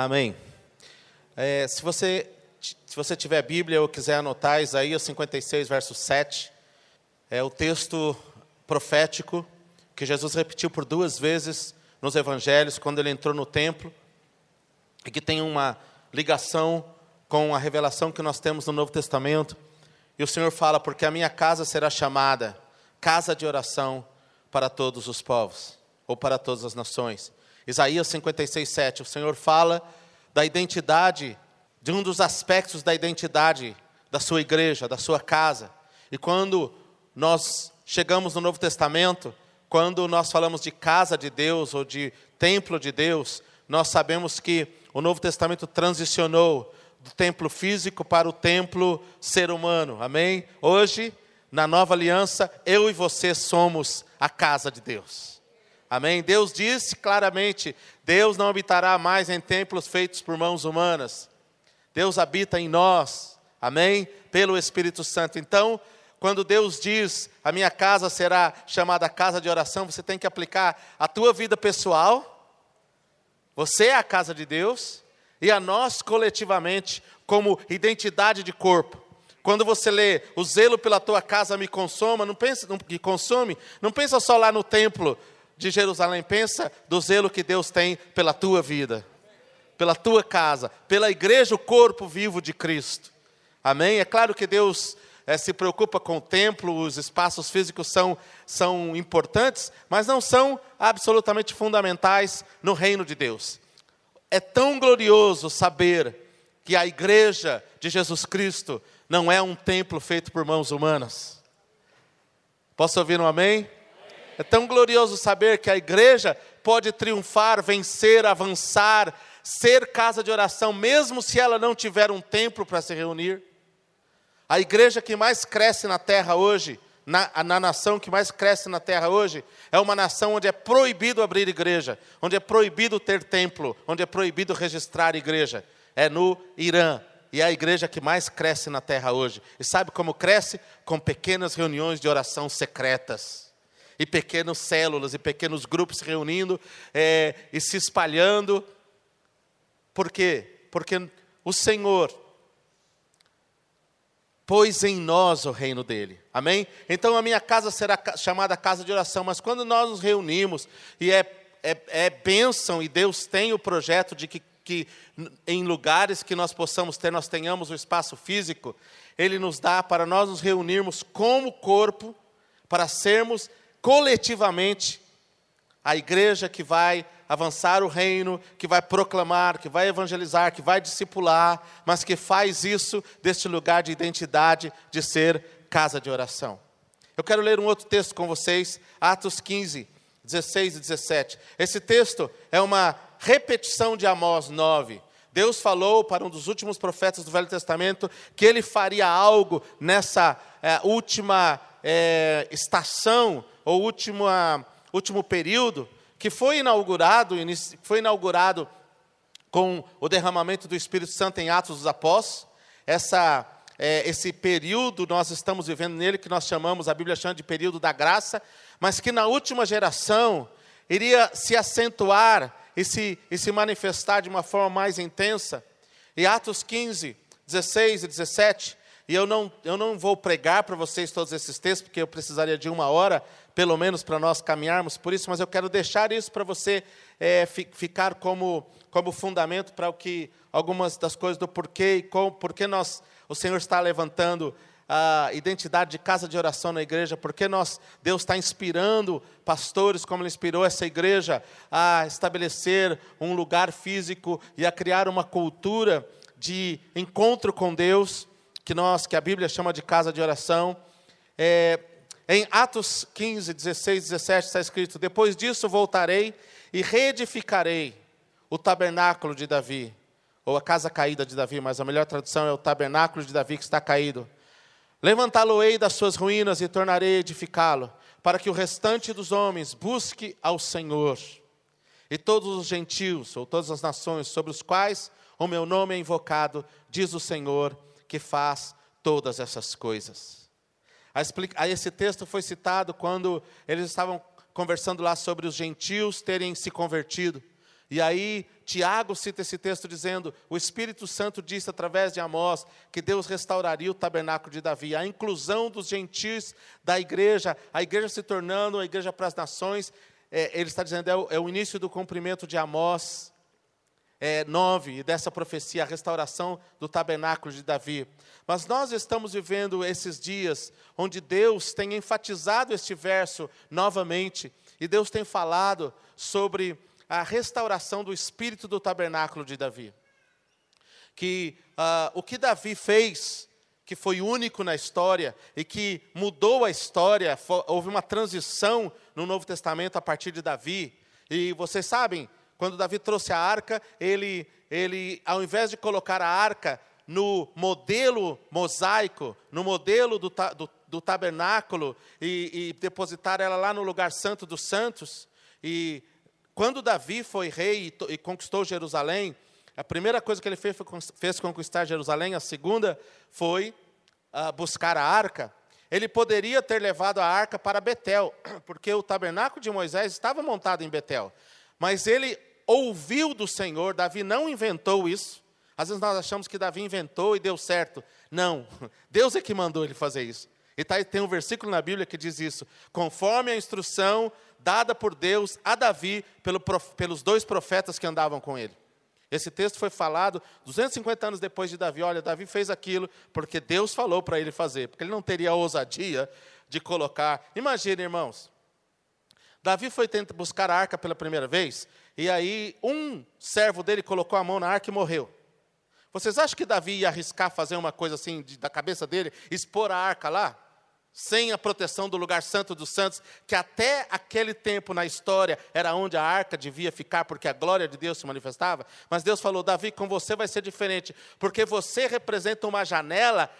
Amém. É, se, você, se você tiver Bíblia ou quiser anotar, Isaías 56, verso 7, é o texto profético que Jesus repetiu por duas vezes nos evangelhos, quando ele entrou no templo, e que tem uma ligação com a revelação que nós temos no Novo Testamento. E o Senhor fala: Porque a minha casa será chamada casa de oração para todos os povos, ou para todas as nações. Isaías 56, 7. O Senhor fala da identidade, de um dos aspectos da identidade da sua igreja, da sua casa. E quando nós chegamos no Novo Testamento, quando nós falamos de casa de Deus ou de templo de Deus, nós sabemos que o Novo Testamento transicionou do templo físico para o templo ser humano. Amém? Hoje, na nova aliança, eu e você somos a casa de Deus. Amém? Deus disse claramente: Deus não habitará mais em templos feitos por mãos humanas. Deus habita em nós. Amém? Pelo Espírito Santo. Então, quando Deus diz, a minha casa será chamada casa de oração, você tem que aplicar a tua vida pessoal. Você é a casa de Deus e a nós coletivamente como identidade de corpo. Quando você lê o zelo pela tua casa me consoma, não pensa, não, que consome, não pensa só lá no templo de Jerusalém, pensa do zelo que Deus tem pela tua vida, pela tua casa, pela igreja, o corpo vivo de Cristo. Amém? É claro que Deus é, se preocupa com o templo, os espaços físicos são, são importantes, mas não são absolutamente fundamentais no reino de Deus. É tão glorioso saber que a igreja de Jesus Cristo não é um templo feito por mãos humanas. Posso ouvir um amém? É tão glorioso saber que a igreja pode triunfar, vencer, avançar, ser casa de oração, mesmo se ela não tiver um templo para se reunir. A igreja que mais cresce na terra hoje, na, na, nação que mais cresce na terra hoje, é uma nação onde é proibido abrir igreja, onde é proibido ter templo, onde é proibido registrar igreja. É no Irã. E é a igreja que mais cresce na terra hoje. E sabe como cresce? Com pequenas reuniões de oração secretas. E pequenas células, e pequenos grupos se reunindo é, e se espalhando. Por quê? Porque o Senhor pôs em nós o reino dele. Amém? Então a minha casa será chamada casa de oração, mas quando nós nos reunimos, e é, é, é bênção, e Deus tem o projeto de que, que em lugares que nós possamos ter, nós tenhamos o espaço físico, Ele nos dá para nós nos reunirmos como corpo, para sermos coletivamente a igreja que vai avançar o reino, que vai proclamar, que vai evangelizar, que vai discipular, mas que faz isso deste lugar de identidade de ser casa de oração. Eu quero ler um outro texto com vocês, Atos 15, 16 e 17. Esse texto é uma repetição de Amós 9. Deus falou para um dos últimos profetas do Velho Testamento que ele faria algo nessa é, última é, estação, ou última, último período, que foi inaugurado, foi inaugurado com o derramamento do Espírito Santo em Atos dos Apóstolos. Essa, é, esse período nós estamos vivendo nele, que nós chamamos, a Bíblia chama de período da graça, mas que na última geração iria se acentuar e se, e se manifestar de uma forma mais intensa. E Atos 15, 16 e 17, e eu não, eu não vou pregar para vocês todos esses textos, porque eu precisaria de uma hora, pelo menos para nós caminharmos por isso, mas eu quero deixar isso para você é, ficar como, como fundamento para o que algumas das coisas do porquê e como, nós, o Senhor está levantando a identidade de casa de oração na igreja, porque nós, Deus está inspirando pastores, como Ele inspirou essa igreja, a estabelecer um lugar físico e a criar uma cultura de encontro com Deus, que nós, que a Bíblia chama de casa de oração. É, em Atos 15, 16, 17 está escrito: Depois disso voltarei e reedificarei o tabernáculo de Davi, ou a casa caída de Davi, mas a melhor tradução é o tabernáculo de Davi que está caído. Levantá-lo-ei das suas ruínas e tornarei a edificá-lo, para que o restante dos homens busque ao Senhor. E todos os gentios, ou todas as nações sobre os quais o meu nome é invocado, diz o Senhor, que faz todas essas coisas. Esse texto foi citado quando eles estavam conversando lá sobre os gentios terem se convertido. E aí, Tiago cita esse texto dizendo: o Espírito Santo disse através de Amós que Deus restauraria o tabernáculo de Davi, a inclusão dos gentis da igreja, a igreja se tornando a igreja para as nações. É, ele está dizendo: é o, é o, início do cumprimento de Amós é, 9, dessa profecia, a restauração do tabernáculo de Davi. Mas nós estamos vivendo esses dias onde Deus tem enfatizado este verso novamente, e Deus tem falado sobre a restauração do espírito do tabernáculo de Davi. Que uh, o que Davi fez, que foi único na história e que mudou a história, houve uma transição no Novo Testamento a partir de Davi. E vocês sabem, quando Davi trouxe a arca, ele, ele ao invés de colocar a arca no modelo mosaico, no modelo do, do, do tabernáculo e, e, depositar ela lá no lugar santo dos santos, e quando Davi foi rei e, e conquistou Jerusalém, a primeira coisa que ele fez foi fez conquistar Jerusalém, a segunda foi uh, buscar a arca. Ele poderia ter levado a arca para Betel, porque o tabernáculo de Moisés estava montado em Betel. Mas ele ouviu do Senhor, Davi não inventou isso. Às vezes nós achamos que Davi inventou e deu certo. Não, Deus é que mandou ele fazer isso. E tá, tem um versículo na Bíblia que diz isso: conforme a instrução dada por Deus a Davi pelo, pelos dois profetas que andavam com ele. Esse texto foi falado 250 anos depois de Davi. Olha, Davi fez aquilo porque Deus falou para ele fazer, porque ele não teria a ousadia de colocar. Imagine, irmãos. Davi foi tentar buscar a arca pela primeira vez, e aí um servo dele colocou a mão na arca e morreu. Vocês acham que Davi ia arriscar fazer uma coisa assim de, da cabeça dele, expor a arca lá? sem a proteção do lugar santo dos santos, que até aquele tempo na história era onde a arca devia ficar, porque a glória de Deus se manifestava. Mas Deus falou: Davi, com você vai ser diferente, porque você representa uma janela,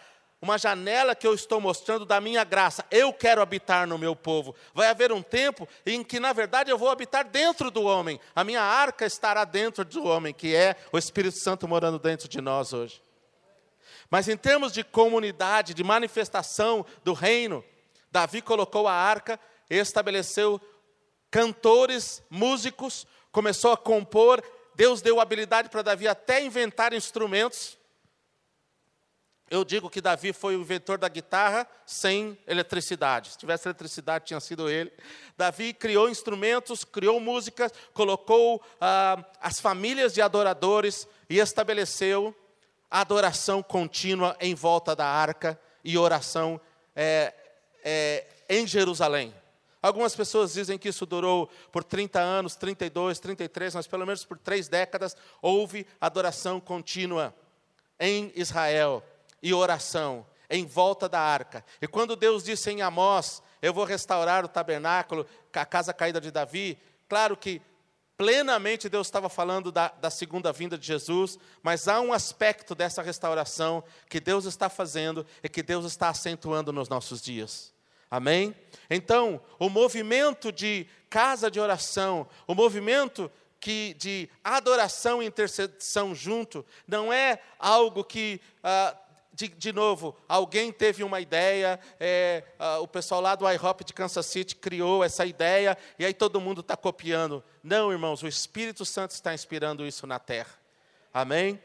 uma janela que eu estou mostrando da minha graça. Eu quero habitar no meu povo. Vai haver um tempo em que, na verdade, eu vou habitar dentro do homem. A minha arca estará dentro do homem, que é o Espírito Santo morando dentro de nós hoje. Mas em termos de comunidade, de manifestação do reino, Davi colocou a arca, estabeleceu cantores, músicos, começou a compor. Deus deu habilidade para Davi até inventar instrumentos. Eu digo que Davi foi o inventor da guitarra sem eletricidade. Se tivesse eletricidade, tinha sido ele. Davi criou instrumentos, criou músicas, colocou ah, as famílias de adoradores e estabeleceu adoração contínua em volta da arca e oração é, é, em Jerusalém. Algumas pessoas dizem que isso durou por 30 anos, 32, 33, mas pelo menos por três décadas houve adoração contínua em Israel e oração em volta da arca. E quando Deus disse em Amós: Eu vou restaurar o tabernáculo, a casa caída de Davi, claro que plenamente Deus estava falando da, da, segunda vinda de Jesus, mas há um aspecto dessa restauração que Deus está fazendo e que Deus está acentuando nos nossos dias. Amém? Então, o movimento de casa de oração, o movimento que de adoração e intercessão junto, não é algo que ah, de, de novo, alguém teve uma ideia, é, o pessoal lá do IHOP de Kansas City criou essa ideia, e aí todo mundo está copiando. Não, irmãos, o Espírito Santo está inspirando isso na terra. Amém?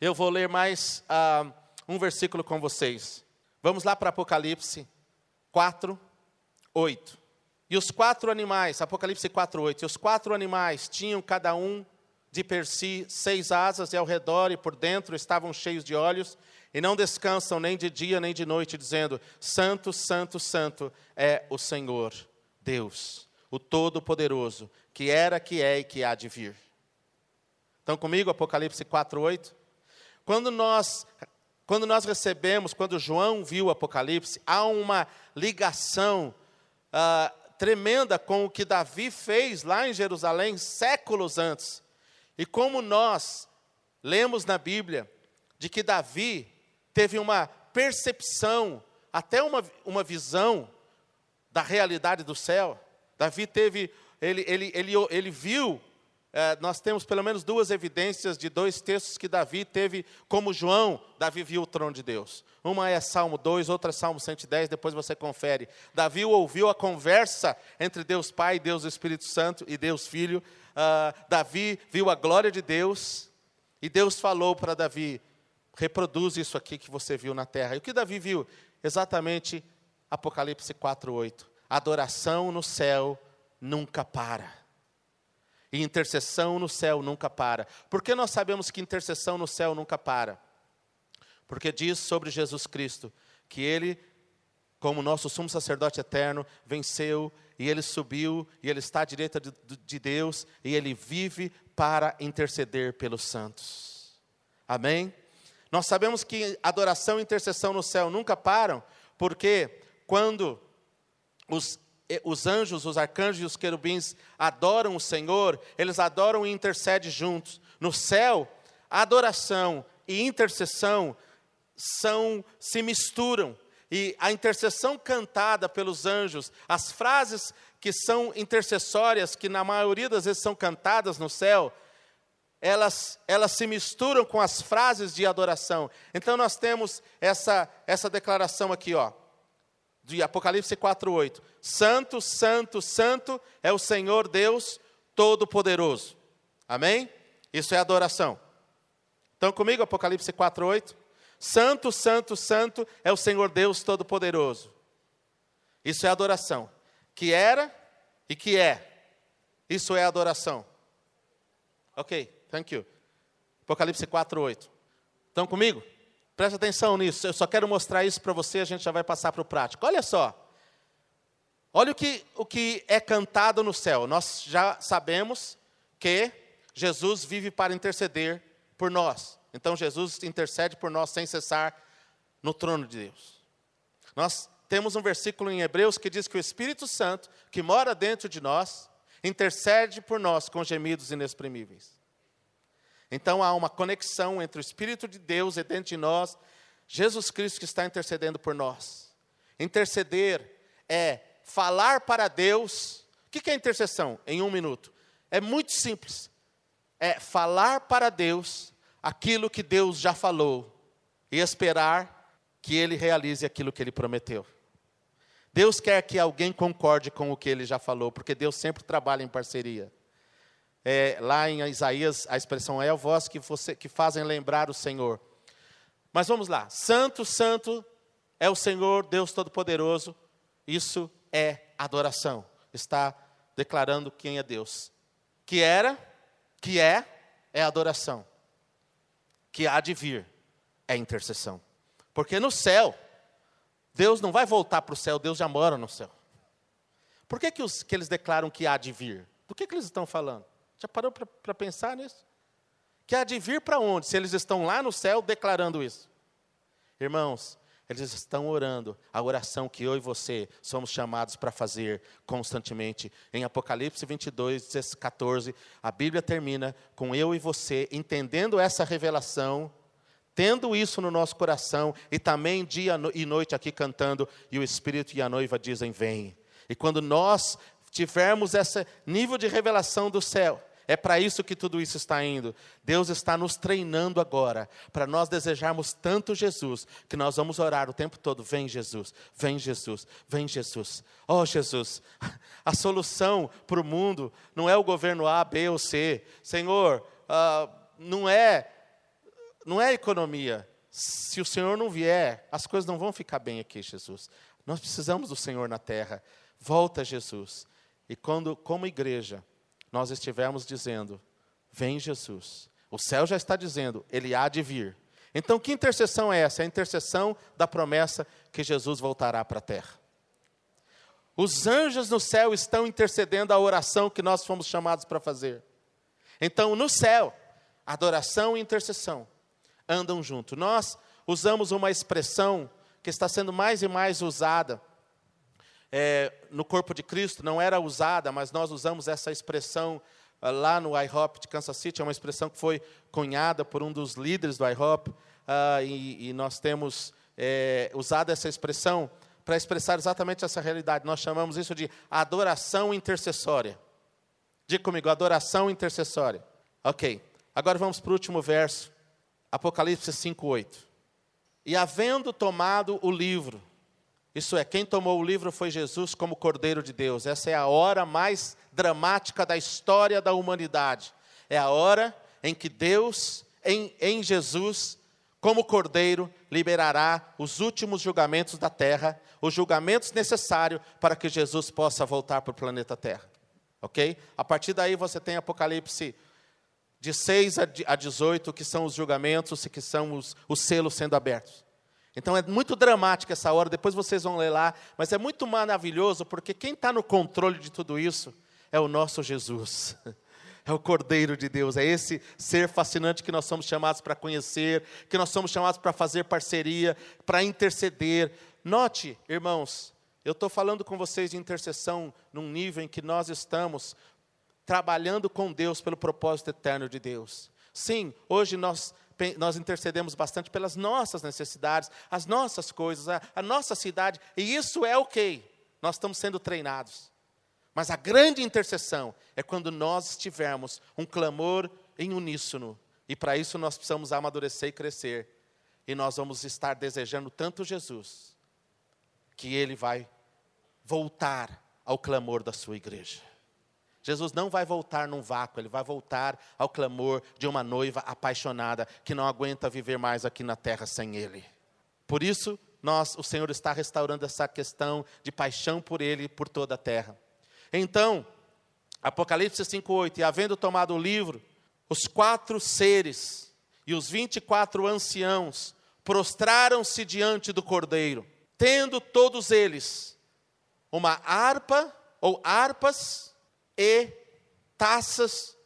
Eu vou ler mais uh, um versículo com vocês. Vamos lá para Apocalipse 4, 8. E os quatro animais, Apocalipse 4, 8. E os quatro animais tinham cada um de per si seis asas, e ao redor e por dentro estavam cheios de olhos, e não descansam nem de dia nem de noite, dizendo: Santo, Santo, Santo é o Senhor, Deus, o Todo-Poderoso, que era, que é e que há de vir. Estão comigo, Apocalipse 4:8? Quando nós quando nós recebemos, quando João viu o Apocalipse, há uma ligação uh, tremenda com o que Davi fez lá em Jerusalém séculos antes. E como nós lemos na Bíblia de que Davi teve uma percepção, até uma, uma visão da realidade do céu. Davi teve, ele, ele, ele, ele viu, é, nós temos pelo menos duas evidências de dois textos que Davi teve, como João, Davi viu o trono de Deus. Uma é Salmo 2, outra é Salmo 110, depois você confere. Davi ouviu a conversa entre Deus Pai, Deus Espírito Santo e Deus Filho uh, Davi viu a glória de Deus, e Deus falou para Davi: reproduz isso aqui que você viu na terra. E o que Davi viu? Exatamente Apocalipse 4:8. Adoração no céu nunca para. E intercessão no céu nunca para. Por que nós sabemos que intercessão no céu nunca para? Porque diz sobre Jesus Cristo que ele, como nosso sumo sacerdote eterno, venceu e ele subiu e ele está à direita de, de Deus e ele vive para interceder pelos santos. Amém? Nós sabemos que adoração e intercessão no céu nunca param, porque quando os os anjos, os arcanjos e os querubins adoram o Senhor, eles adoram e intercedem juntos. No céu, adoração e intercessão são se misturam. E a intercessão cantada pelos anjos, as frases que são intercessórias, que na maioria das vezes são cantadas no céu, elas, elas se misturam com as frases de adoração. Então nós temos essa, essa declaração aqui, ó de Apocalipse 4:8. Santo, santo, santo é o Senhor Deus todo-poderoso. Amém? Isso é adoração. Estão comigo Apocalipse 4:8? Santo, santo, santo é o Senhor Deus todo-poderoso. Isso é adoração. Que era e que é. Isso é adoração. Ok, thank you. Apocalipse 4:8. Estão comigo? Presta atenção nisso, eu só quero mostrar isso para você, a gente já vai passar para o prático. Olha só. Olha o que, o que é cantado no céu. Nós já sabemos que Jesus vive para interceder por nós. Então Jesus intercede por nós sem cessar no trono de Deus. Nós temos um versículo em Hebreus que diz que o Espírito Santo, que mora dentro de nós, intercede por nós com gemidos inexprimíveis. Então há uma conexão entre o Espírito de Deus e dentro de nós, Jesus Cristo que está intercedendo por nós. Interceder é falar para Deus. O que é intercessão? Em um minuto. É muito simples. É falar para Deus aquilo que Deus já falou e esperar que Ele realize aquilo que Ele prometeu. Deus quer que alguém concorde com o que Ele já falou, porque Deus sempre trabalha em parceria. É, lá em Isaías, a expressão é a voz que, você, que fazem lembrar o Senhor. Mas vamos lá. Santo, santo é o Senhor, Deus Todo-Poderoso. Isso é adoração. Está declarando quem é Deus. Que era, que é, é adoração. Que há de vir, é intercessão. Porque no céu, Deus não vai voltar para o céu, Deus já mora no céu. Por que, que, os, que eles declaram que há de vir? Do que, que eles estão falando? Já parou para pensar nisso? Que há de vir para onde, se eles estão lá no céu declarando isso? Irmãos, eles estão orando a oração que eu e você somos chamados para fazer constantemente. Em Apocalipse 22, 14, a Bíblia termina com eu e você entendendo essa revelação, tendo isso no nosso coração e também dia e noite aqui cantando, e o Espírito e a noiva dizem: Vem. E quando nós tivermos esse nível de revelação do céu, é para isso que tudo isso está indo. Deus está nos treinando agora, para nós desejarmos tanto Jesus, que nós vamos orar o tempo todo: vem Jesus, vem Jesus, vem Jesus. Oh Jesus, a solução para o mundo não é o governo A, B ou C. Senhor, uh, não é, não é economia. Se o Senhor não vier, as coisas não vão ficar bem aqui, Jesus. Nós precisamos do Senhor na terra. Volta, Jesus. E quando, como igreja, nós estivermos dizendo: Vem Jesus. O céu já está dizendo: Ele há de vir. Então, que intercessão é essa? É a intercessão da promessa que Jesus voltará para a terra. Os anjos no céu estão intercedendo a oração que nós fomos chamados para fazer. Então, no céu, adoração e intercessão andam junto. Nós usamos uma expressão que está sendo mais e mais usada é, no corpo de Cristo não era usada, mas nós usamos essa expressão uh, lá no IHOP de Kansas City, é uma expressão que foi cunhada por um dos líderes do IHOP, uh, e, e, nós temos é, usado essa expressão para expressar exatamente essa realidade. Nós chamamos isso de adoração intercessória. Diga comigo, adoração intercessória. Ok, agora vamos para o último verso, Apocalipse 5,8. E havendo tomado o livro, Isso é, quem tomou o livro foi Jesus como Cordeiro de Deus. Essa é a hora mais dramática da história da humanidade. É a hora em que Deus, em, em Jesus, como Cordeiro, liberará os últimos julgamentos da terra, os julgamentos necessários para que Jesus possa voltar para o planeta Terra. Ok? A partir daí você tem Apocalipse de 6 a 18, que são os julgamentos, que são os, os selos sendo abertos. Então é muito dramática essa hora, depois vocês vão ler lá, mas é muito maravilhoso, porque quem está no controle de tudo isso é o nosso Jesus. É o Cordeiro de Deus, é esse ser fascinante que nós somos chamados para conhecer, que nós somos chamados para fazer parceria, para interceder. Note, irmãos, eu estou falando com vocês de intercessão num nível em que nós estamos trabalhando com Deus pelo propósito eterno de Deus. Sim, hoje nós, nós intercedemos bastante pelas nossas necessidades, as nossas coisas, a, a nossa cidade, e isso é ok, nós estamos sendo treinados. Mas a grande intercessão é quando nós tivermos um clamor em uníssono, e para isso nós precisamos amadurecer e crescer, e nós vamos estar desejando tanto Jesus, que Ele vai voltar ao clamor da sua igreja. Jesus não vai voltar num vácuo, ele vai voltar ao clamor de uma noiva apaixonada que não aguenta viver mais aqui na terra sem ele. Por isso, nós, o Senhor está restaurando essa questão de paixão por ele e por toda a terra. Então, Apocalipse 5:8, e havendo tomado o livro, os quatro seres e os vinte e quatro anciãos prostraram-se diante do Cordeiro, tendo todos eles uma harpa ou harpas e taças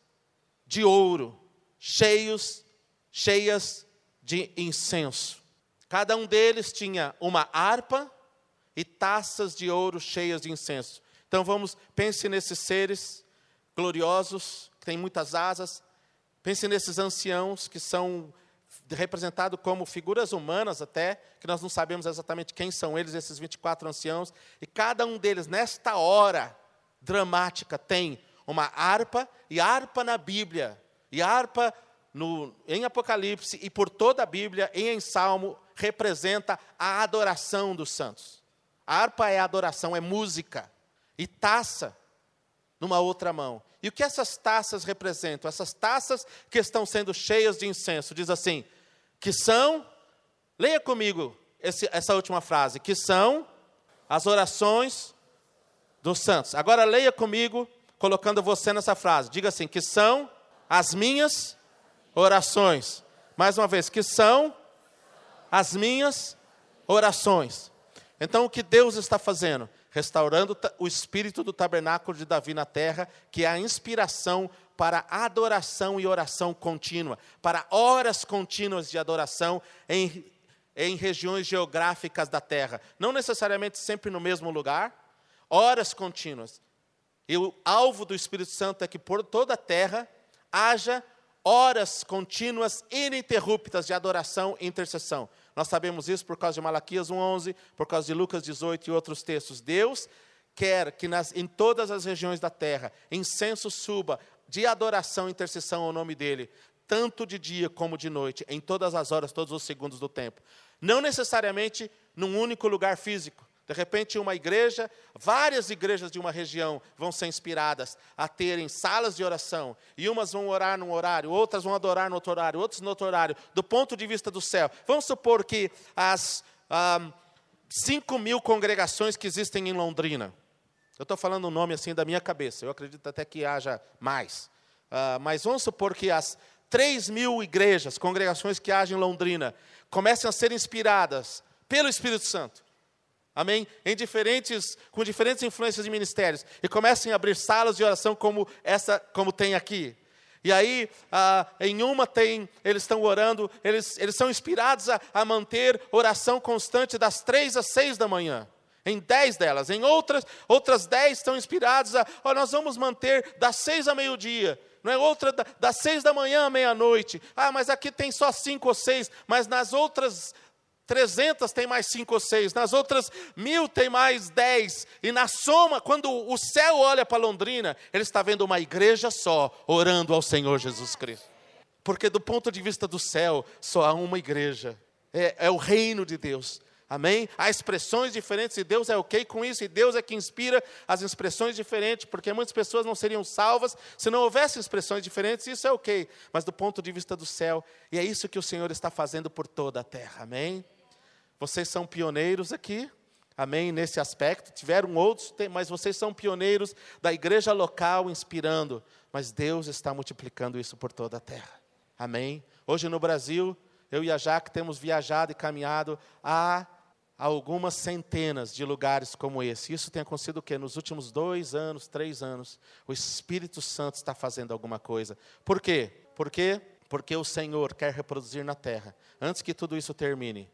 de ouro, cheios, cheias de incenso. Cada um deles tinha uma harpa e taças de ouro cheias de incenso. Então vamos, pense nesses seres gloriosos, que têm muitas asas. Pense nesses anciãos que são representados como figuras humanas até, que nós não sabemos exatamente quem são eles, esses 24 anciãos. E cada um deles, nesta hora, dramática tem uma harpa, e harpa na Bíblia, e harpa no, em Apocalipse e por toda a Bíblia e em Salmo representa a adoração dos santos. A harpa é adoração, é música. E taça numa outra mão. E o que essas taças representam? Essas taças que estão sendo cheias de incenso, diz assim, que são, leia comigo esse, essa última frase, que são as orações dos santos. Agora leia comigo, colocando você nessa frase. Diga assim: que são as minhas orações. Mais uma vez, que são as minhas orações. Então, o que Deus está fazendo? Restaurando o espírito do tabernáculo de Davi na terra, que é a inspiração para adoração e oração contínua, para horas contínuas de adoração em, em regiões geográficas da terra. Não necessariamente sempre no mesmo lugar, horas contínuas. E o alvo do Espírito Santo é que por toda a terra haja horas contínuas ininterruptas de adoração e intercessão. Nós sabemos isso por causa de Malaquias 1:11, por causa de Lucas 18 e outros textos. Deus quer que nas, em todas as regiões da terra incenso suba de adoração e intercessão ao nome dele, tanto de dia como de noite, em todas as horas, todos os segundos do tempo. Não necessariamente num único lugar físico. De repente, uma igreja, várias igrejas de uma região vão ser inspiradas a terem salas de oração, e umas vão orar num horário, outras vão adorar no outro horário, outros no outro horário, do ponto de vista do céu. Vamos supor que as ah, 5 mil congregações que existem em Londrina, eu estou falando um nome assim da minha cabeça, eu acredito até que haja mais, ah, mas vamos supor que as 3 mil igrejas, congregações que há em Londrina, comecem a ser inspiradas pelo Espírito Santo Amém? Em diferentes, com diferentes influências de ministérios. E comecem a abrir salas de oração como essa, como tem aqui. E aí, ah, em uma tem, eles estão orando, eles, eles são inspirados a, a manter oração constante das três às seis da manhã. Em dez delas. Em outras, outras dez estão inspirados a, oh, nós vamos manter das seis a meio-dia. Não é outra das seis da manhã à meia-noite. Ah, mas aqui tem só cinco ou seis. Mas nas outras 300 tem mais cinco ou seis, nas outras mil tem mais dez, e na soma, quando o céu olha para Londrina, ele está vendo uma igreja só, orando ao Senhor Jesus Cristo. Porque do ponto de vista do céu, só há uma igreja, é, é o reino de Deus. Amém? Há expressões diferentes e Deus é ok com isso, e Deus é que inspira as expressões diferentes, porque muitas pessoas não seriam salvas se não houvesse expressões diferentes, isso é ok, mas do ponto de vista do céu, e é isso que o Senhor está fazendo por toda a terra, amém? Vocês são pioneiros aqui, amém, nesse aspecto, tiveram outros, mas vocês são pioneiros da igreja local inspirando, mas Deus está multiplicando isso por toda a terra, amém? Hoje no Brasil, eu e a Jaque temos viajado e caminhado a algumas centenas de lugares como esse. Isso tem acontecido o quê? Nos últimos dois anos, três anos, o Espírito Santo está fazendo alguma coisa. Por quê? Por quê? Porque o Senhor quer reproduzir na terra, antes que tudo isso termine.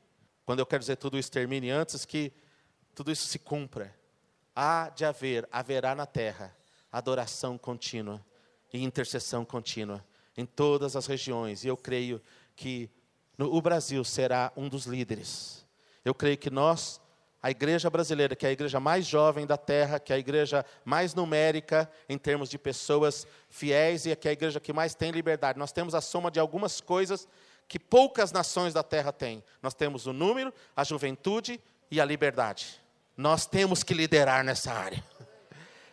Quando eu quero dizer tudo isso termine, antes que tudo isso se cumpra, há de haver, haverá na terra, adoração contínua e intercessão contínua em todas as regiões. E eu creio que no, o Brasil será um dos líderes. Eu creio que nós, a igreja brasileira, que é a igreja mais jovem da terra, que é a igreja mais numérica em termos de pessoas fiéis e que é a igreja que mais tem liberdade, nós temos a soma de algumas coisas que poucas nações da terra têm. Nós temos o número, a juventude e a liberdade. Nós temos que liderar nessa área.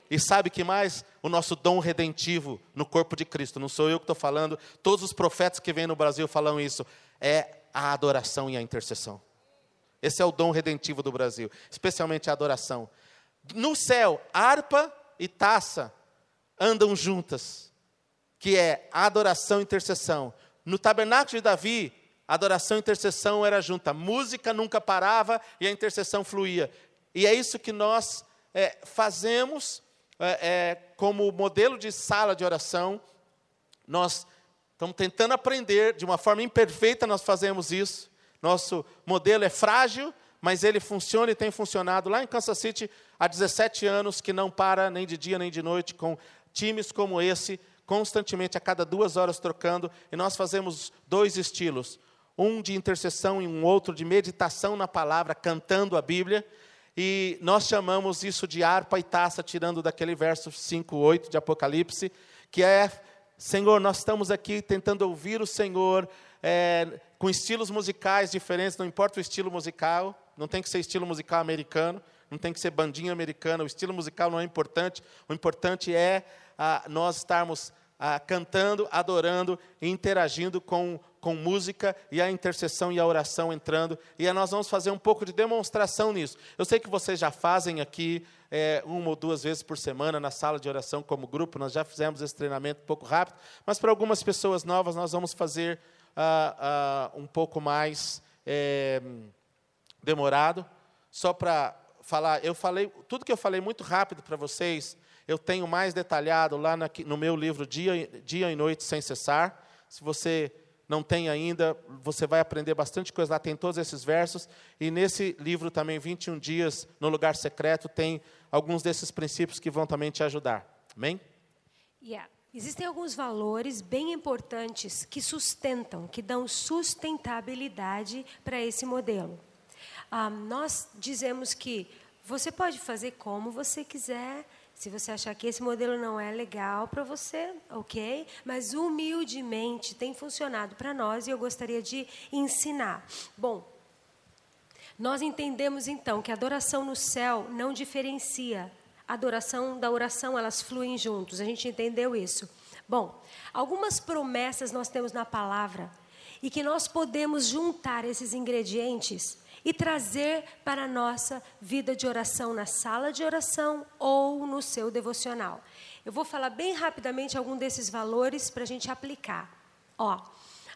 E sabe que mais? O nosso dom redentivo no corpo de Cristo. Não sou eu que estou falando, todos os profetas que vêm no Brasil falam isso. É a adoração e a intercessão. Esse é o dom redentivo do Brasil, especialmente a adoração. No céu, harpa e taça andam juntas, que é adoração e intercessão. No tabernáculo de Davi, adoração e intercessão era junta. A música nunca parava e a intercessão fluía. E é isso que nós é, fazemos é, é, como modelo de sala de oração. Nós estamos tentando aprender, de uma forma imperfeita nós fazemos isso. Nosso modelo é frágil, mas ele funciona e tem funcionado lá em Kansas City há 17 anos, que não para nem de dia nem de noite, com times como esse, constantemente, a cada duas horas trocando, e nós fazemos dois estilos: um de intercessão e um outro de meditação na palavra, cantando a Bíblia. E nós chamamos isso de harpa e taça, tirando daquele verso 5, 8 de Apocalipse, que é Senhor, nós estamos aqui tentando ouvir o Senhor, é, com estilos musicais diferentes, não importa o estilo musical, não tem que ser estilo musical americano, não tem que ser bandinha americana, o estilo musical não é importante, o importante é ah, nós estarmos ah, cantando, adorando interagindo com, com música e a intercessão e a oração entrando, e nós vamos fazer um pouco de demonstração nisso. Eu sei que vocês já fazem aqui é, uma ou duas vezes por semana na sala de oração como grupo, nós já fizemos esse treinamento um pouco rápido, mas para algumas pessoas novas nós vamos fazer uh, um pouco mais é, demorado, só para falar, eu falei, tudo que eu falei muito rápido para vocês, eu tenho mais detalhado lá no meu livro Dia, Dia e Noite Sem Cessar. Se você não tem ainda, você vai aprender bastante coisa lá, tem todos esses versos. E nesse livro também, 21 Dias no Lugar Secreto, tem alguns desses princípios que vão também te ajudar. Amém? Yeah. Existem alguns valores bem importantes que sustentam, que dão sustentabilidade para esse modelo. Ah, nós dizemos que você pode fazer como você quiser, se você achar que esse modelo não é legal para você, ok? Mas humildemente tem funcionado para nós e eu gostaria de ensinar. Bom, nós entendemos então que a adoração no céu não diferencia a adoração da oração, elas fluem juntos. A gente entendeu isso. Bom, algumas promessas nós temos na palavra e que nós podemos juntar esses ingredientes e trazer para a nossa vida de oração na sala de oração ou no seu devocional. Eu vou falar bem rapidamente algum desses valores para a gente aplicar. Ó,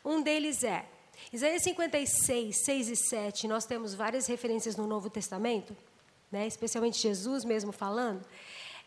um deles é Isaías 56, 6 e 7. Nós temos várias referências no Novo Testamento né, especialmente Jesus mesmo falando,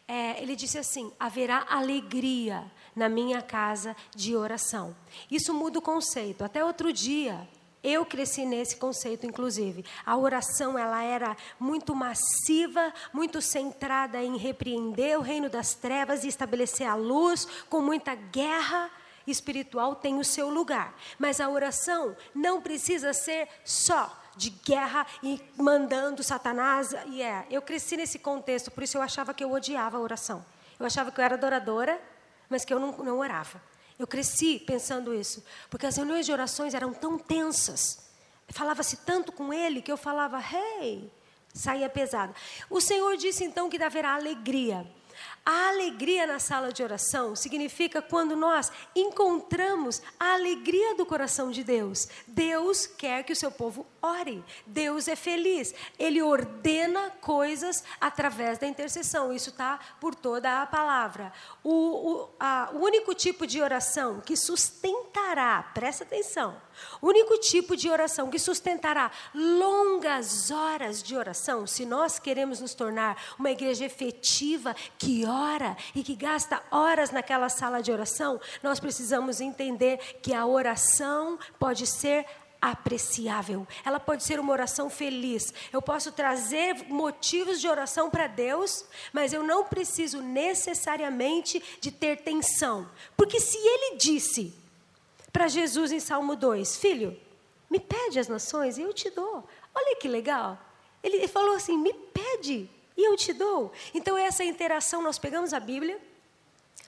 é, ele disse assim: haverá alegria na minha casa de oração. Isso muda o conceito. Até outro dia, eu cresci nesse conceito, inclusive. A oração ela era muito massiva, muito centrada em repreender o reino das trevas e estabelecer a luz, com muita guerra espiritual tem o seu lugar. Mas a oração não precisa ser só de guerra e mandando Satanás. E é, eu cresci nesse contexto, por isso eu achava que eu odiava a oração. Eu achava que eu era adoradora, mas que eu não, não orava. Eu cresci pensando isso, porque as reuniões de orações eram tão tensas. falava-se tanto com ele que eu falava, hey, saía pesada. O Senhor disse então que haverá alegria. A alegria na sala de oração significa quando nós encontramos a alegria do coração de Deus. Deus quer que o seu povo ore. Deus é feliz. Ele ordena coisas através da intercessão. Isso está por toda a palavra. O, o, a, o único tipo de oração que sustentará, presta atenção, o único tipo de oração que sustentará longas horas de oração, se nós queremos nos tornar uma igreja efetiva que ora e que gasta horas naquela sala de oração, nós precisamos entender que a oração pode ser apreciável. Ela pode ser uma oração feliz. Eu posso trazer motivos de oração para Deus, mas eu não preciso necessariamente de ter tensão. Porque se ele disse para Jesus em Salmo 2: Filho, me pede as nações e eu te dou. Olha que legal. Ele falou assim: Me pede e eu te dou. Então, essa interação, nós pegamos a Bíblia,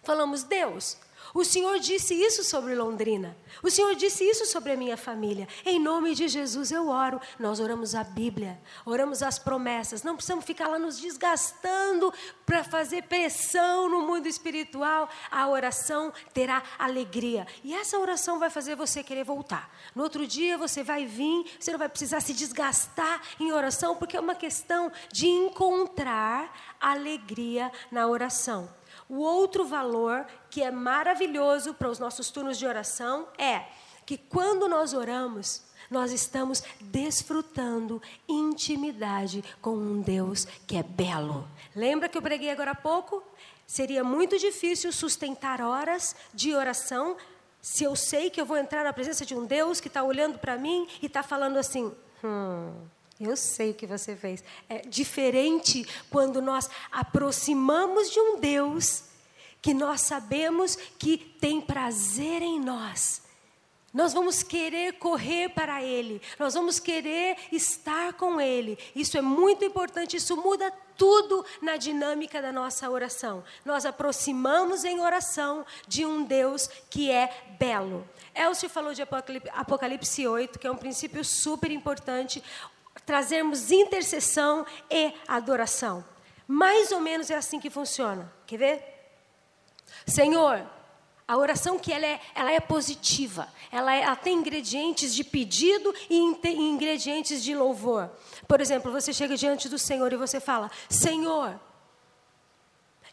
falamos: Deus, o Senhor disse isso sobre Londrina. O Senhor disse isso sobre a minha família. Em nome de Jesus eu oro. Nós oramos a Bíblia, oramos as promessas. Não precisamos ficar lá nos desgastando para fazer pressão no mundo espiritual. A oração terá alegria. E essa oração vai fazer você querer voltar. No outro dia você vai vir, você não vai precisar se desgastar em oração, porque é uma questão de encontrar alegria na oração. O outro valor que é maravilhoso para os nossos turnos de oração é que quando nós oramos, nós estamos desfrutando intimidade com um Deus que é belo. Lembra que eu preguei agora há pouco? Seria muito difícil sustentar horas de oração se eu sei que eu vou entrar na presença de um Deus que está olhando para mim e está falando assim: hum, eu sei o que você fez. É diferente quando nós aproximamos de um Deus que nós sabemos que tem prazer em nós. Nós vamos querer correr para Ele, nós vamos querer estar com Ele. Isso é muito importante, isso muda tudo na dinâmica da nossa oração. Nós aproximamos em oração de um Deus que é belo. Elcio falou de Apocalipse, Apocalipse 8, que é um princípio super importante trazermos intercessão e adoração. Mais ou menos é assim que funciona. Quer ver? Senhor, a oração que ela é, ela é positiva, ela, é, ela tem ingredientes de pedido e ingredientes de louvor. Por exemplo, você chega diante do Senhor e você fala: Senhor,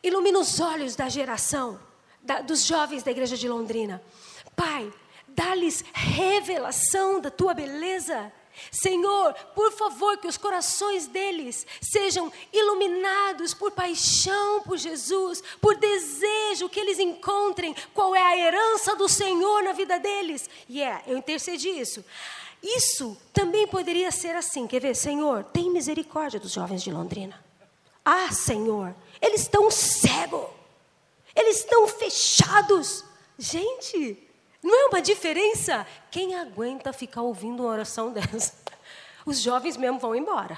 ilumina os olhos da geração, da, dos jovens da igreja de Londrina. Pai, dá-lhes revelação da tua beleza. Senhor, por favor, que os corações deles sejam iluminados por paixão por Jesus, por desejo que eles encontrem qual é a herança do Senhor na vida deles. E yeah, é, eu intercedi isso. Isso também poderia ser assim, quer ver? Senhor, tem misericórdia dos jovens de Londrina. Ah, Senhor, eles estão cegos, eles estão fechados. Gente, não é uma diferença? Quem aguenta ficar ouvindo uma oração dessa? Os jovens mesmo vão embora.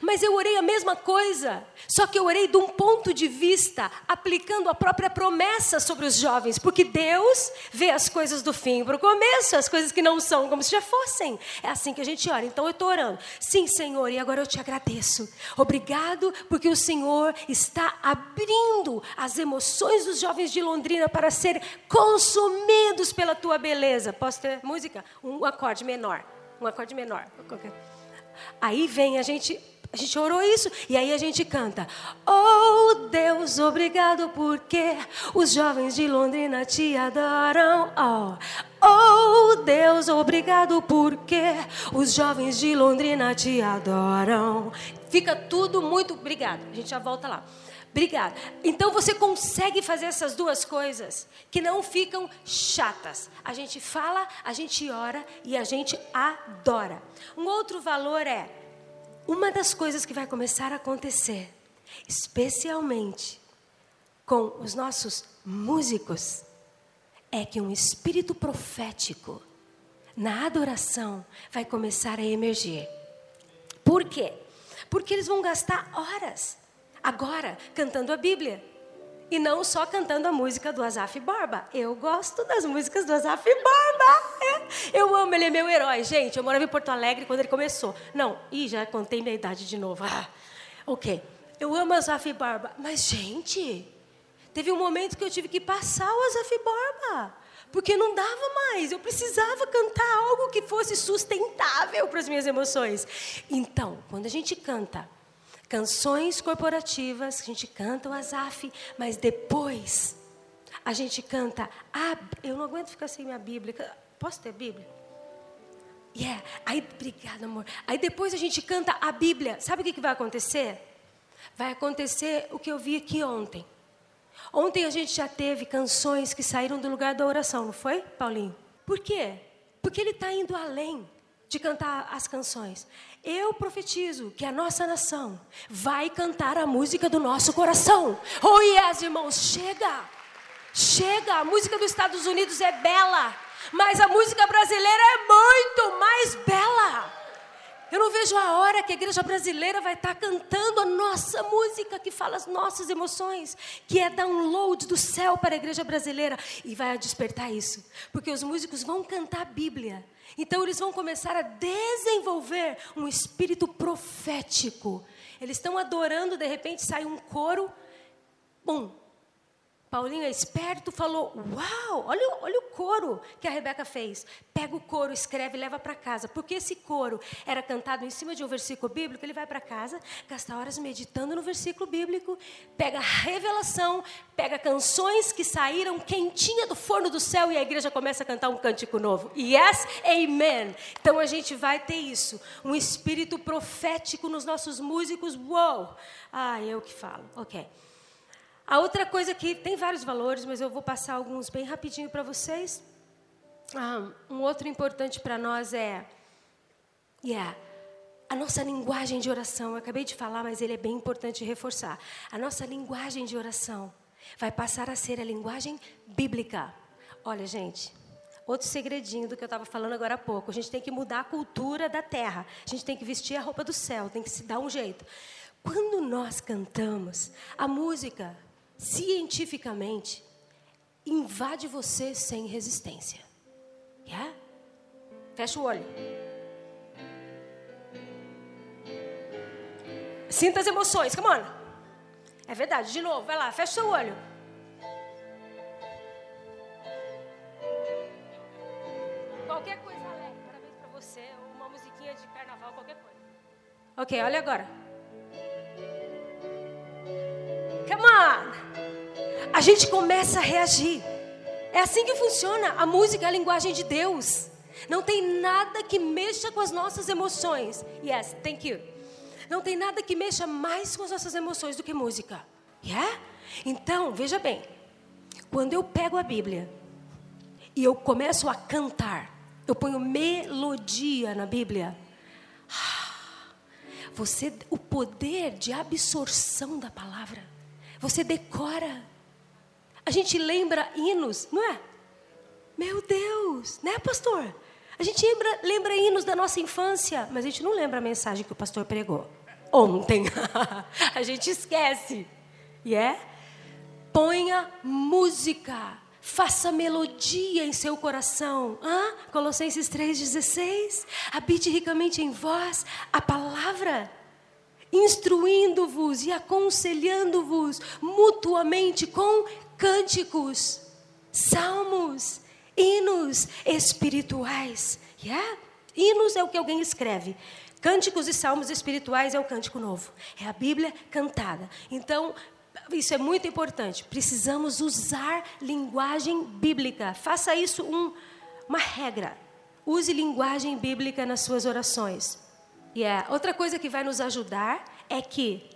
Mas eu orei a mesma coisa, só que eu orei de um ponto de vista, aplicando a própria promessa sobre os jovens, porque Deus vê as coisas do fim para o começo, as coisas que não são como se já fossem. É assim que a gente ora. Então eu estou orando. Sim, Senhor, e agora eu te agradeço. Obrigado, porque o Senhor está abrindo as emoções dos jovens de Londrina para serem consumidos pela tua beleza. Posso ter música? Um acorde menor. Um acorde menor. Aí vem a gente a gente orou isso e aí a gente canta: Oh Deus, obrigado porque os jovens de Londrina te adoram. Oh, oh Deus, obrigado porque os jovens de Londrina te adoram. Fica tudo muito. Obrigado. A gente já volta lá. Obrigada. Então você consegue fazer essas duas coisas que não ficam chatas. A gente fala, a gente ora e a gente adora. Um outro valor é uma das coisas que vai começar a acontecer, especialmente com os nossos músicos, é que um espírito profético na adoração vai começar a emergir. Por quê? Porque eles vão gastar horas agora cantando a Bíblia. E não só cantando a música do Azaf Borba. Eu gosto das músicas do Azaf Borba. Eu amo, ele é meu herói. Gente, eu morava em Porto Alegre quando ele começou. Não, ih, já contei minha idade de novo. Ah, ok. Eu amo Azaf Barba. Mas, gente, teve um momento que eu tive que passar o Azaf Barba. Porque não dava mais. Eu precisava cantar algo que fosse sustentável para as minhas emoções. Então, quando a gente canta canções corporativas, a gente canta o Azaf, mas depois a gente canta. A, eu não aguento ficar sem minha Bíblia. Posso ter Bíblia? Yeah. Aí, obrigada, amor. Aí depois a gente canta a Bíblia. Sabe o que, que vai acontecer? Vai acontecer o que eu vi aqui ontem. Ontem a gente já teve canções que saíram do lugar da oração, não foi, Paulinho? Por quê? Porque ele está indo além de cantar as canções. Eu profetizo que a nossa nação vai cantar a música do nosso coração. Oh, yes, irmãos, chega! Chega! A música dos Estados Unidos é bela, mas a música brasileira é muito mais bela. Eu não vejo a hora que a igreja brasileira vai estar cantando a nossa música que fala as nossas emoções, que é download do céu para a igreja brasileira e vai despertar isso, porque os músicos vão cantar a Bíblia. Então eles vão começar a desenvolver um espírito profético. Eles estão adorando, de repente sai um coro, bum, Paulinho é esperto, falou: Uau, olha, olha o coro que a Rebeca fez. Pega o coro, escreve e leva para casa. Porque esse coro era cantado em cima de um versículo bíblico, ele vai para casa, gasta horas meditando no versículo bíblico, pega a revelação, pega canções que saíram quentinha do forno do céu e a igreja começa a cantar um cântico novo. Yes, amen. Então a gente vai ter isso, um espírito profético nos nossos músicos. Uou! Ah, eu que falo. Ok. A outra coisa que tem vários valores, mas eu vou passar alguns bem rapidinho para vocês. Ah, um outro importante para nós é, yeah, a nossa linguagem de oração. Eu acabei de falar, mas ele é bem importante reforçar. A nossa linguagem de oração vai passar a ser a linguagem bíblica. Olha, gente, outro segredinho do que eu estava falando agora há pouco. A gente tem que mudar a cultura da terra. A gente tem que vestir a roupa do céu, tem que se dar um jeito. Quando nós cantamos, a música cientificamente, invade você sem resistência. Yeah? Fecha o olho. Sinta as emoções, come on. É verdade, de novo, vai lá, fecha o seu olho. Qualquer coisa alegre, parabéns para você, uma musiquinha de carnaval, qualquer coisa. Ok, olha agora. Come on! A gente começa a reagir. É assim que funciona. A música é a linguagem de Deus. Não tem nada que mexa com as nossas emoções. Yes, thank you. Não tem nada que mexa mais com as nossas emoções do que música. Yeah? Então, veja bem. Quando eu pego a Bíblia e eu começo a cantar, eu ponho melodia na Bíblia. Você, o poder de absorção da palavra. Você decora. A gente lembra hinos, não é? Meu Deus, né, pastor? A gente lembra, lembra hinos da nossa infância, mas a gente não lembra a mensagem que o pastor pregou ontem. a gente esquece. E yeah? é? Ponha música, faça melodia em seu coração. Hã? Colossenses 3,16. Habite ricamente em vós a palavra instruindo-vos e aconselhando-vos mutuamente com cânticos, salmos, hinos espirituais. Yeah? Hinos é o que alguém escreve. Cânticos e salmos espirituais é o cântico novo. É a Bíblia cantada. Então, isso é muito importante. Precisamos usar linguagem bíblica. Faça isso um, uma regra. Use linguagem bíblica nas suas orações. Yeah. Outra coisa que vai nos ajudar é que,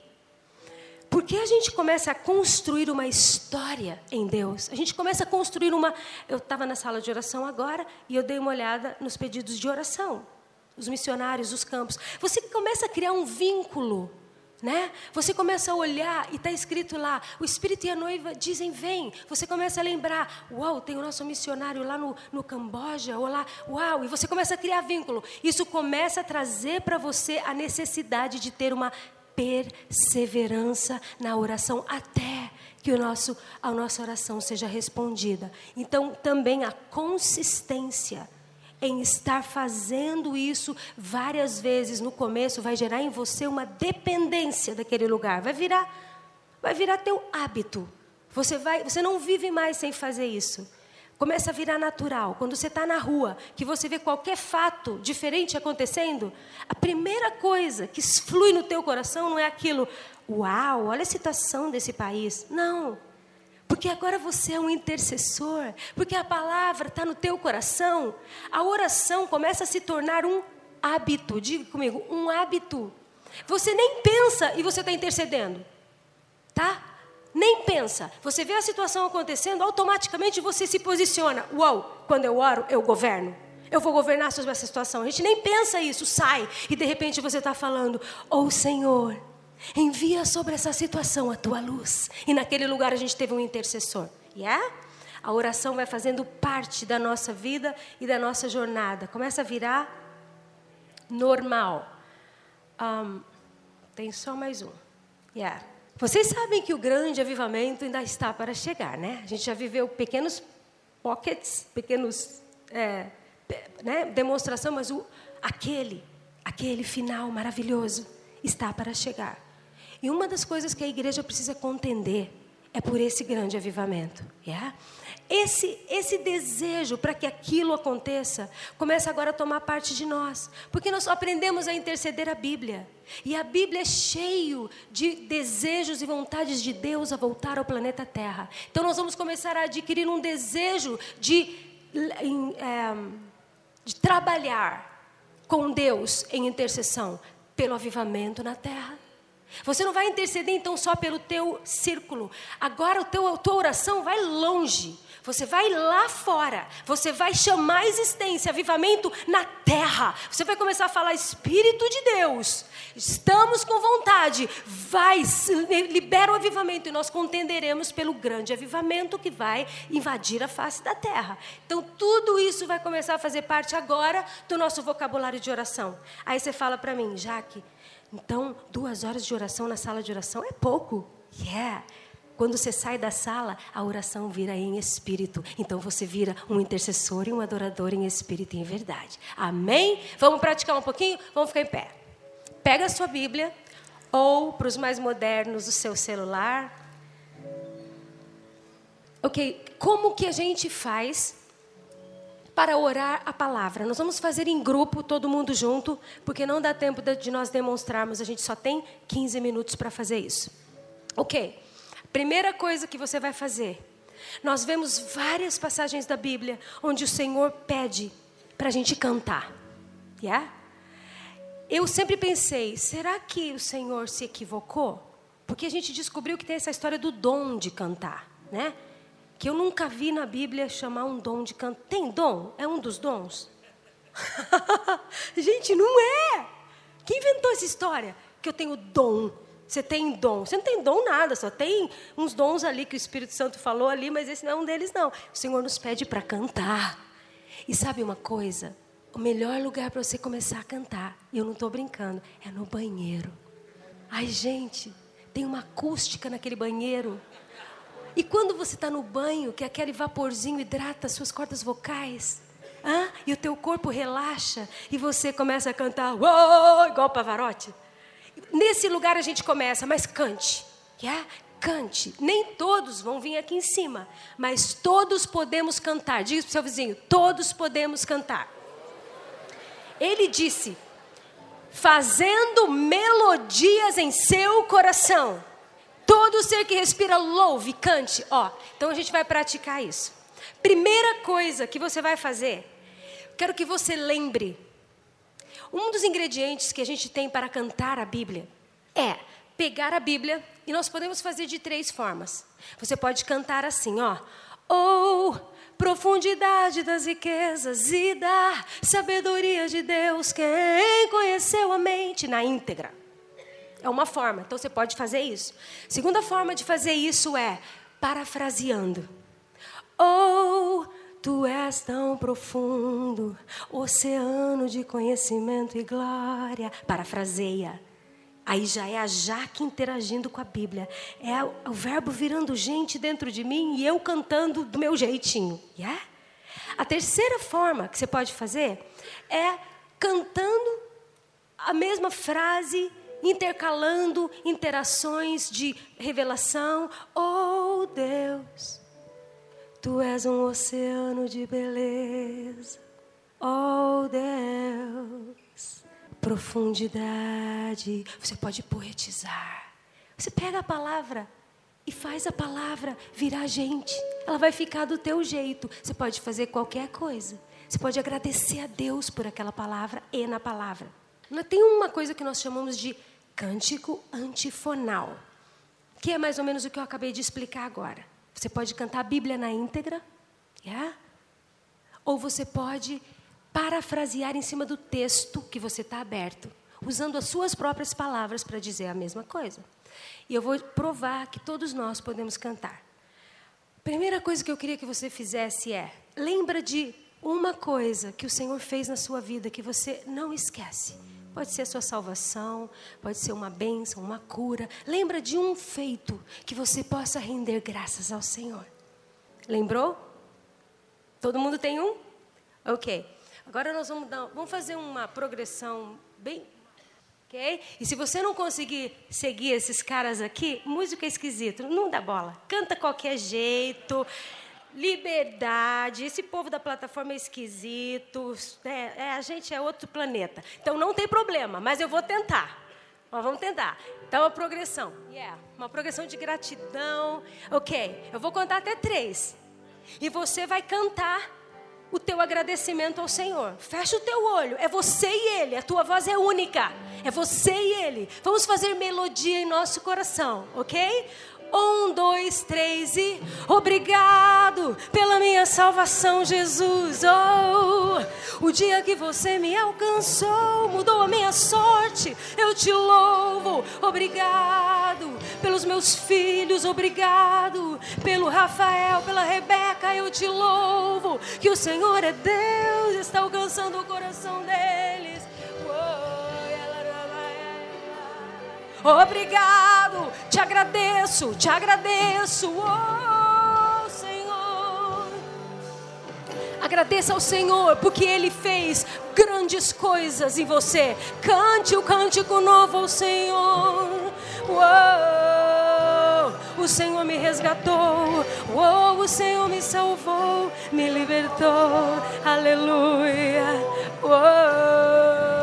porque a gente começa a construir uma história em Deus, a gente começa a construir uma. Eu estava na sala de oração agora e eu dei uma olhada nos pedidos de oração, os missionários, os campos. Você começa a criar um vínculo né? Você começa a olhar e está escrito lá, o Espírito e a noiva dizem vem. Você começa a lembrar, uau, tem o nosso missionário lá no, no Camboja, ou lá, uau, e você começa a criar vínculo. Isso começa a trazer para você a necessidade de ter uma perseverança na oração até que o nosso, a nossa oração seja respondida. Então, também a consistência em estar fazendo isso várias vezes no começo vai gerar em você uma dependência daquele lugar, vai virar vai virar teu hábito. Você vai, você não vive mais sem fazer isso. Começa a virar natural. Quando você está na rua, que você vê qualquer fato diferente acontecendo, a primeira coisa que flui no teu coração não é aquilo, uau, olha a situação desse país. Não. Porque agora você é um intercessor, porque a palavra está no teu coração, a oração começa a se tornar um hábito, diga comigo, um hábito. Você nem pensa e você está intercedendo, tá? Nem pensa. Você vê a situação acontecendo, automaticamente você se posiciona. Uau, quando eu oro, eu governo. Eu vou governar sobre essa situação. A gente nem pensa isso, sai. E de repente você está falando, oh Senhor, Envia sobre essa situação a tua luz. E naquele lugar a gente teve um intercessor. Yeah? A oração vai fazendo parte da nossa vida e da nossa jornada. Começa a virar normal. Um, tem só mais um. Yeah. Vocês sabem que o grande avivamento ainda está para chegar, né? A gente já viveu pequenos pockets, pequenos é, né, demonstração, mas o, aquele, aquele final maravilhoso está para chegar. E uma das coisas que a igreja precisa contender é por esse grande avivamento. Yeah? Esse, esse desejo para que aquilo aconteça começa agora a tomar parte de nós, porque nós aprendemos a interceder a Bíblia. E a Bíblia é cheio de desejos e vontades de Deus a voltar ao planeta Terra. Então nós vamos começar a adquirir um desejo de, é, de trabalhar com Deus em intercessão pelo avivamento na Terra. Você não vai interceder então só pelo teu círculo. Agora o teu, a tua oração vai longe. Você vai lá fora. Você vai chamar a existência, avivamento na terra. Você vai começar a falar Espírito de Deus. Estamos com vontade. Vai, libera o avivamento e nós contenderemos pelo grande avivamento que vai invadir a face da terra. Então tudo isso vai começar a fazer parte agora do nosso vocabulário de oração. Aí você fala para mim, Jaque, então, duas horas de oração na sala de oração é pouco. Yeah. Quando você sai da sala, a oração vira em espírito. Então você vira um intercessor e um adorador em espírito e em verdade. Amém? Vamos praticar um pouquinho? Vamos ficar em pé. Pega a sua Bíblia, ou para os mais modernos, o seu celular. Ok, como que a gente faz para orar a palavra. Nós vamos fazer em grupo, todo mundo junto, porque não dá tempo de nós demonstrarmos, a gente só tem 15 minutos para fazer isso. Ok, primeira coisa que você vai fazer. Nós vemos várias passagens da Bíblia onde o Senhor pede para a gente cantar. Yeah? Eu sempre pensei, será que o Senhor se equivocou? Porque a gente descobriu que tem essa história do dom de cantar, né? que eu nunca vi na Bíblia chamar um dom de canto. Tem dom? É um dos dons? Gente, não é! Quem inventou essa história? Que eu tenho dom. Você tem dom. Você não tem dom nada, só tem uns dons ali que o Espírito Santo falou ali, mas esse não é um deles, não. O Senhor nos pede para cantar. E sabe uma coisa? O melhor lugar para você começar a cantar, e eu não estou brincando, é no banheiro. Ai, gente, tem uma acústica naquele banheiro. E quando você está no banho, que aquele vaporzinho hidrata as suas cordas vocais, ah, e o teu corpo relaxa, e você começa a cantar, igual Pavarotti. Nesse lugar a gente começa, mas cante. Yeah? Cante. Nem todos vão vir aqui em cima, mas todos podemos cantar. Diz para o seu vizinho: todos podemos cantar. Ele disse: fazendo melodias em seu coração. Todo ser que respira, louve, cante. Ó, então a gente vai praticar isso. Primeira coisa que você vai fazer, quero que você lembre. Um dos ingredientes que a gente tem para cantar a Bíblia é pegar a Bíblia e nós podemos fazer de três formas. Você pode cantar assim, ó. Ou oh, profundidade das riquezas e da sabedoria de Deus, quem conheceu a mente na íntegra. É uma forma, então você pode fazer isso. Segunda forma de fazer isso é parafraseando. Oh, tu és tão profundo, oceano de conhecimento e glória. Parafraseia. Aí já é a Jaque interagindo com a Bíblia. É o verbo virando gente dentro de mim e eu cantando do meu jeitinho. Yeah? A terceira forma que você pode fazer é cantando a mesma frase, intercalando interações de revelação. Oh Deus, tu és um oceano de beleza. Oh Deus, profundidade. Você pode poetizar. Você pega a palavra e faz a palavra virar gente. Ela vai ficar do teu jeito. Você pode fazer qualquer coisa. Você pode agradecer a Deus por aquela palavra e na palavra. Tem uma coisa que nós chamamos de cântico antifonal, que é mais ou menos o que eu acabei de explicar agora. Você pode cantar a Bíblia na íntegra, yeah? ou você pode parafrasear em cima do texto que você está aberto, usando as suas próprias palavras para dizer a mesma coisa. E eu vou provar que todos nós podemos cantar. Primeira coisa que eu queria que você fizesse é: lembra de uma coisa que o Senhor fez na sua vida que você não esquece. Pode ser a sua salvação, pode ser uma bênção, uma cura. Lembra de um feito que você possa render graças ao Senhor. Lembrou? Todo mundo tem um? Ok. Agora nós vamos, dar, vamos fazer uma progressão bem. Ok? E se você não conseguir seguir esses caras aqui, música é esquisito, não dá bola. Canta qualquer jeito liberdade. Esse povo da plataforma é esquisito. Né? É, a gente é outro planeta. Então não tem problema, mas eu vou tentar. Ó, vamos tentar. Então, a progressão. Yeah. Uma progressão de gratidão. Ok. Eu vou contar até três. E você vai cantar o teu agradecimento ao Senhor. Fecha o teu olho. É você e Ele. A tua voz é única. É você e Ele. Vamos fazer melodia em nosso coração, ok? Um, dois, três e obrigado pela minha salvação, Jesus. Oh, o dia que você me alcançou mudou a minha sorte. Eu te louvo. Obrigado pelos meus filhos. Obrigado pelo Rafael, pela Rebeca. Eu te louvo. Que o Senhor é Deus, está alcançando o coração deles. Obrigado, te agradeço, te agradeço, oh Senhor. Agradeça ao Senhor porque Ele fez grandes coisas em você. Cante o cântico novo ao Senhor. Oh, o Senhor me resgatou. Oh, o Senhor me salvou, me libertou. Aleluia. Oh.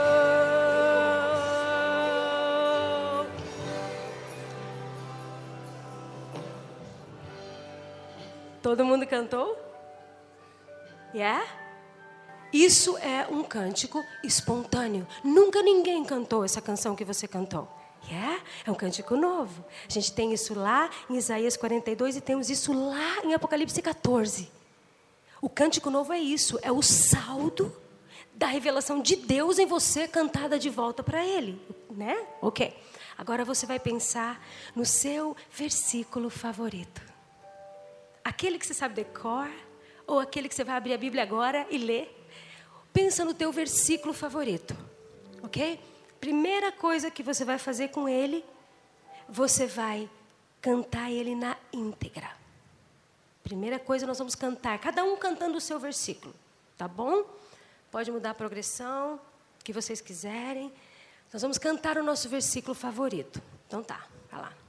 Todo mundo cantou? Yeah? Isso é um cântico espontâneo. Nunca ninguém cantou essa canção que você cantou. Yeah? É um cântico novo. A gente tem isso lá em Isaías 42 e temos isso lá em Apocalipse 14. O cântico novo é isso, é o saldo da revelação de Deus em você cantada de volta para Ele, né? Ok. Agora você vai pensar no seu versículo favorito. Aquele que você sabe decor, ou aquele que você vai abrir a Bíblia agora e ler. Pensa no teu versículo favorito, ok? Primeira coisa que você vai fazer com ele, você vai cantar ele na íntegra. Primeira coisa, nós vamos cantar, cada um cantando o seu versículo, tá bom? Pode mudar a progressão, que vocês quiserem. Nós vamos cantar o nosso versículo favorito. Então tá, vai lá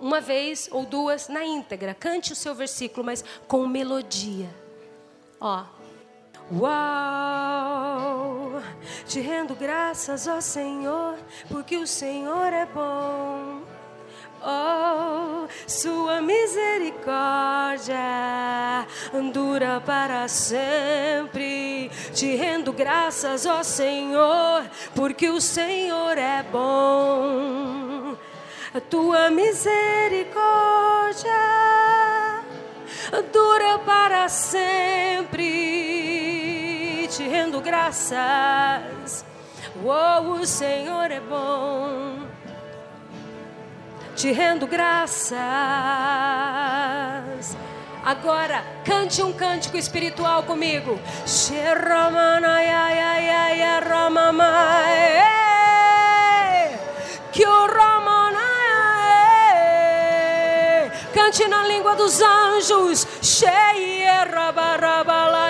uma vez ou duas na íntegra. Cante o seu versículo, mas com melodia. Ó. Uau! Te rendo graças, ó Senhor, porque o Senhor é bom. Oh, sua misericórdia dura para sempre. Te rendo graças, ó Senhor, porque o Senhor é bom a tua misericórdia dura para sempre. Te rendo graças, oh, o Senhor é bom. Te rendo graças. Agora, cante um cântico espiritual comigo. Que Cante na língua dos anjos. Cheia, rabarabalaiana.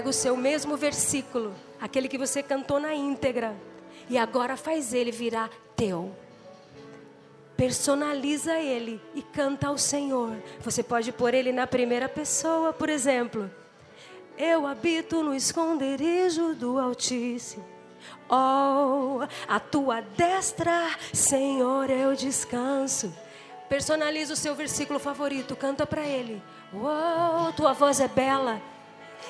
Pega o seu mesmo versículo, aquele que você cantou na íntegra, e agora faz ele virar teu. Personaliza ele e canta ao Senhor. Você pode pôr ele na primeira pessoa, por exemplo. Eu habito no esconderijo do Altíssimo. Oh, a tua destra, Senhor, eu descanso. Personaliza o seu versículo favorito, canta para ele. Oh, tua voz é bela.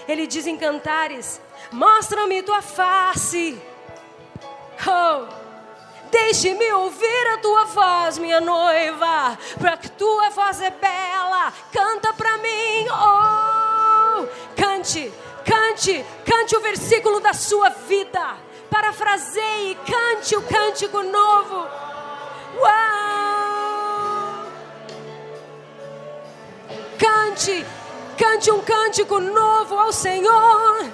Ele diz em cantares: Mostra-me tua face. Oh, Deixe-me ouvir a tua voz, minha noiva, para que tua voz é bela. Canta para mim, oh! Cante, cante, cante o versículo da sua vida. Parafraseie, cante o cântico novo. Uau! Cante, cante um cântico novo ao Senhor.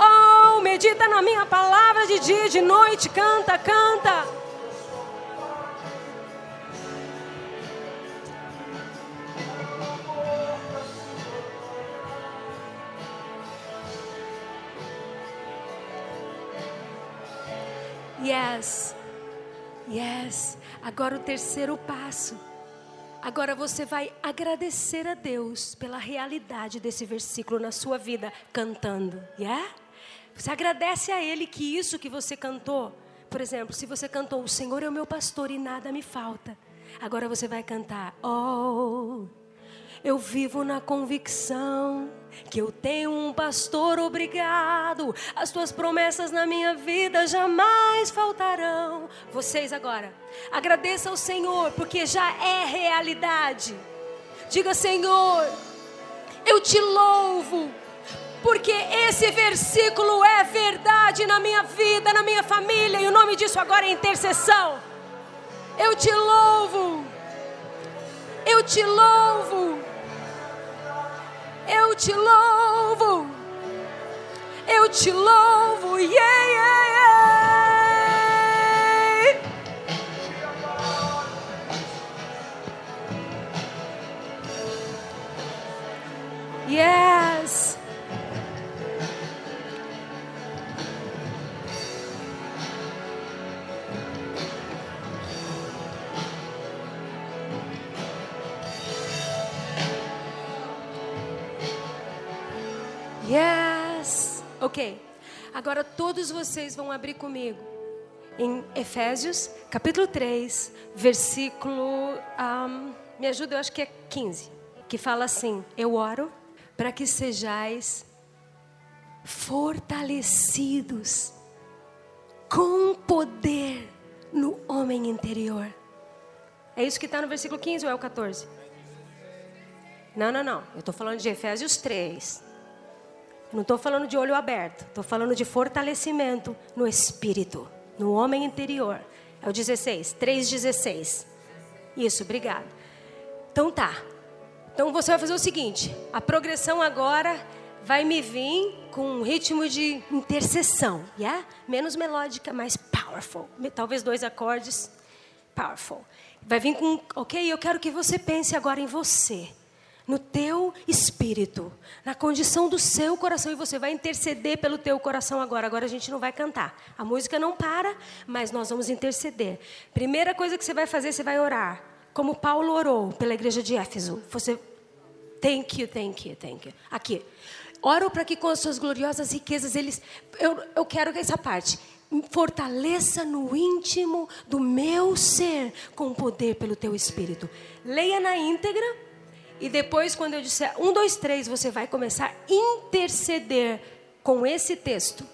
Oh, medita na minha palavra de dia e de noite, canta, canta. Yes, yes. Agora o terceiro passo. Agora você vai agradecer a Deus pela realidade desse versículo na sua vida, cantando, yeah? Você agradece a Ele que isso que você cantou, por exemplo, se você cantou, O Senhor é o meu pastor e nada me falta. Agora você vai cantar, Oh, eu vivo na convicção que eu tenho um pastor obrigado. As tuas promessas na minha vida jamais faltarão. Vocês agora, agradeça ao Senhor, porque já é realidade. Diga, Senhor, eu te louvo porque esse versículo é verdade na minha vida, na minha família, e o nome disso agora é intercessão. Eu te louvo, eu te louvo, eu te louvo, eu te louvo, yeah, yeah, yeah. Yes. Ok. Agora todos vocês vão abrir comigo em Efésios, capítulo 3, versículo. Um, me ajuda, eu acho que é 15. Que fala assim: Eu oro para que sejais fortalecidos com poder no homem interior. É isso que está no versículo 15 ou é o 14? Não, não, não. Eu estou falando de Efésios 3. Não estou falando de olho aberto. Estou falando de fortalecimento no espírito, no homem interior. É o 16, 3,16. Isso, obrigado. Então tá. Então você vai fazer o seguinte: a progressão agora vai me vir com um ritmo de intercessão, yeah? Menos melódica, mais powerful. Talvez dois acordes, powerful. Vai vir com, ok? Eu quero que você pense agora em você no teu espírito, na condição do seu coração, e você vai interceder pelo teu coração agora. Agora a gente não vai cantar. A música não para, mas nós vamos interceder. Primeira coisa que você vai fazer, você vai orar. Como Paulo orou pela igreja de Éfeso. Você, thank you, thank you, thank you. Aqui. Oro para que com as suas gloriosas riquezas eles. Eu, eu quero que essa parte. Fortaleça no íntimo do meu ser com poder pelo teu espírito. Leia na íntegra e depois, quando eu disser um, dois, três, você vai começar a interceder com esse texto.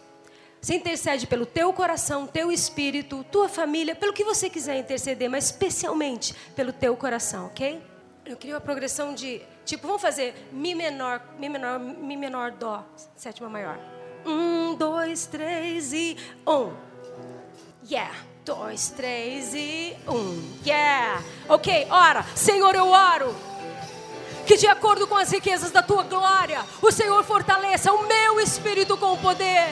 Você intercede pelo teu coração, teu espírito, tua família, pelo que você quiser interceder, mas especialmente pelo teu coração, ok? Eu queria uma progressão de, tipo, vamos fazer Mi menor, Mi menor, Mi menor, Dó, sétima maior. Um, dois, três e um. Yeah. Dois, três e um. Yeah. Ok, ora. Senhor, eu oro que de acordo com as riquezas da tua glória, o Senhor fortaleça o meu espírito com poder.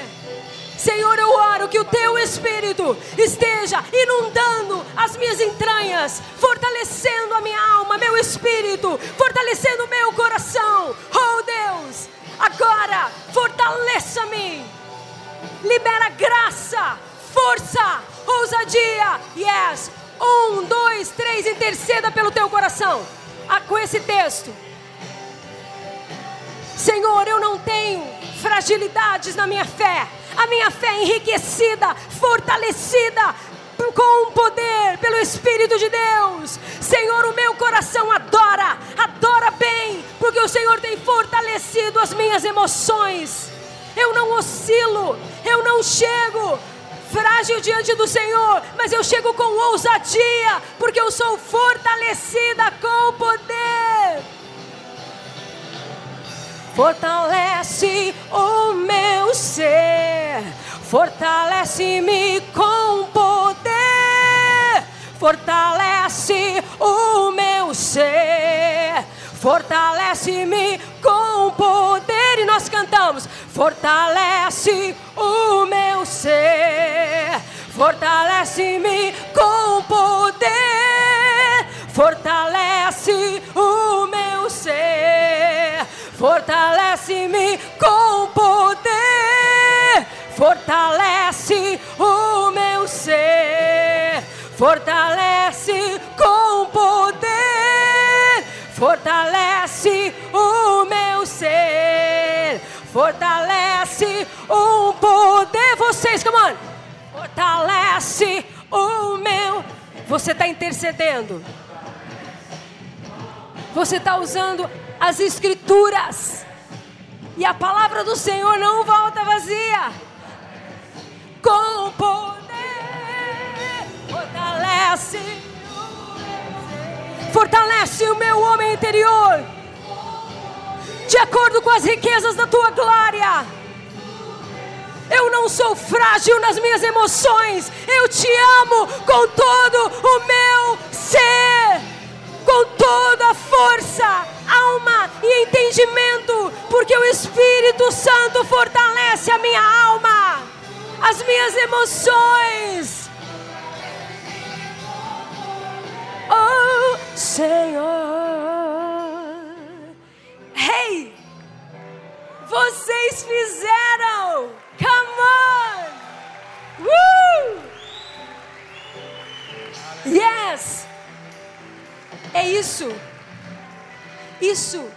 Senhor, eu oro que o teu espírito esteja inundando as minhas entranhas, fortalecendo a minha alma, meu espírito, fortalecendo o meu coração. Oh Deus, agora fortaleça-me, libera graça, força, ousadia. Yes. Um, dois, três, interceda pelo teu coração. Ah, com esse texto. Senhor, eu não tenho fragilidades na minha fé. A minha fé é enriquecida, fortalecida com o poder, pelo Espírito de Deus. Senhor, o meu coração adora, adora bem, porque o Senhor tem fortalecido as minhas emoções. Eu não oscilo, eu não chego frágil diante do Senhor, mas eu chego com ousadia, porque eu sou fortalecida com poder. Fortalece o meu ser, fortalece-me com poder, fortalece o meu ser, fortalece-me com poder. E nós cantamos: fortalece o meu ser, fortalece-me com poder, fortalece o meu ser fortalece-me com poder, fortalece o meu ser, fortalece com poder, fortalece o meu fortalece um poder. Vocês, come on, fortalece o meu. Você está intercedendo. Você está usando as Escrituras. E a palavra do Senhor não volta vazia. Com poder, fortalece, fortalece o meu homem interior, de acordo com as riquezas da tua glória. Eu não sou frágil nas minhas emoções. Eu te amo com todo o meu ser, com toda a força alma e entendimento, porque o Espírito Santo fortalece a minha alma, as minhas emoções. Oh, Senhor. Hey! Vocês fizeram! Come on! Woo! Yes! É isso. Isso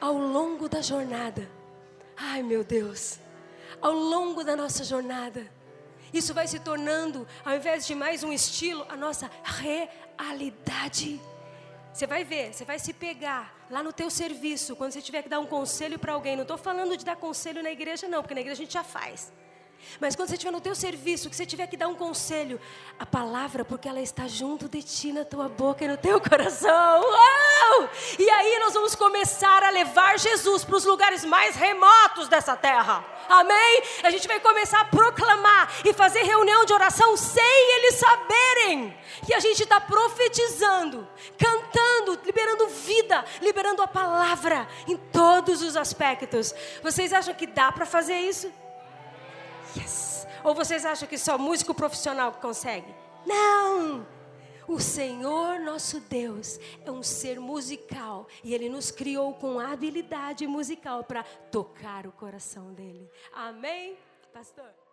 ao longo da jornada. Ai, meu Deus. Ao longo da nossa jornada. Isso vai se tornando, ao invés de mais um estilo, a nossa realidade. Você vai ver, você vai se pegar lá no teu serviço, quando você tiver que dar um conselho para alguém. Não estou falando de dar conselho na igreja, não, porque na igreja a gente já faz. Mas quando você estiver no teu serviço, que você tiver que dar um conselho, a palavra, porque ela está junto de ti, na tua boca e no teu coração. E aí nós vamos começar a levar Jesus para os lugares mais remotos dessa terra. Amém? A gente vai começar a proclamar e fazer reunião de oração sem eles saberem que a gente está profetizando, cantando, liberando vida, liberando a palavra em todos os aspectos. Vocês acham que dá para fazer isso? Ou vocês acham que só músico profissional consegue? Não! O Senhor nosso Deus é um ser musical e Ele nos criou com habilidade musical para tocar o coração dele. Amém, pastor?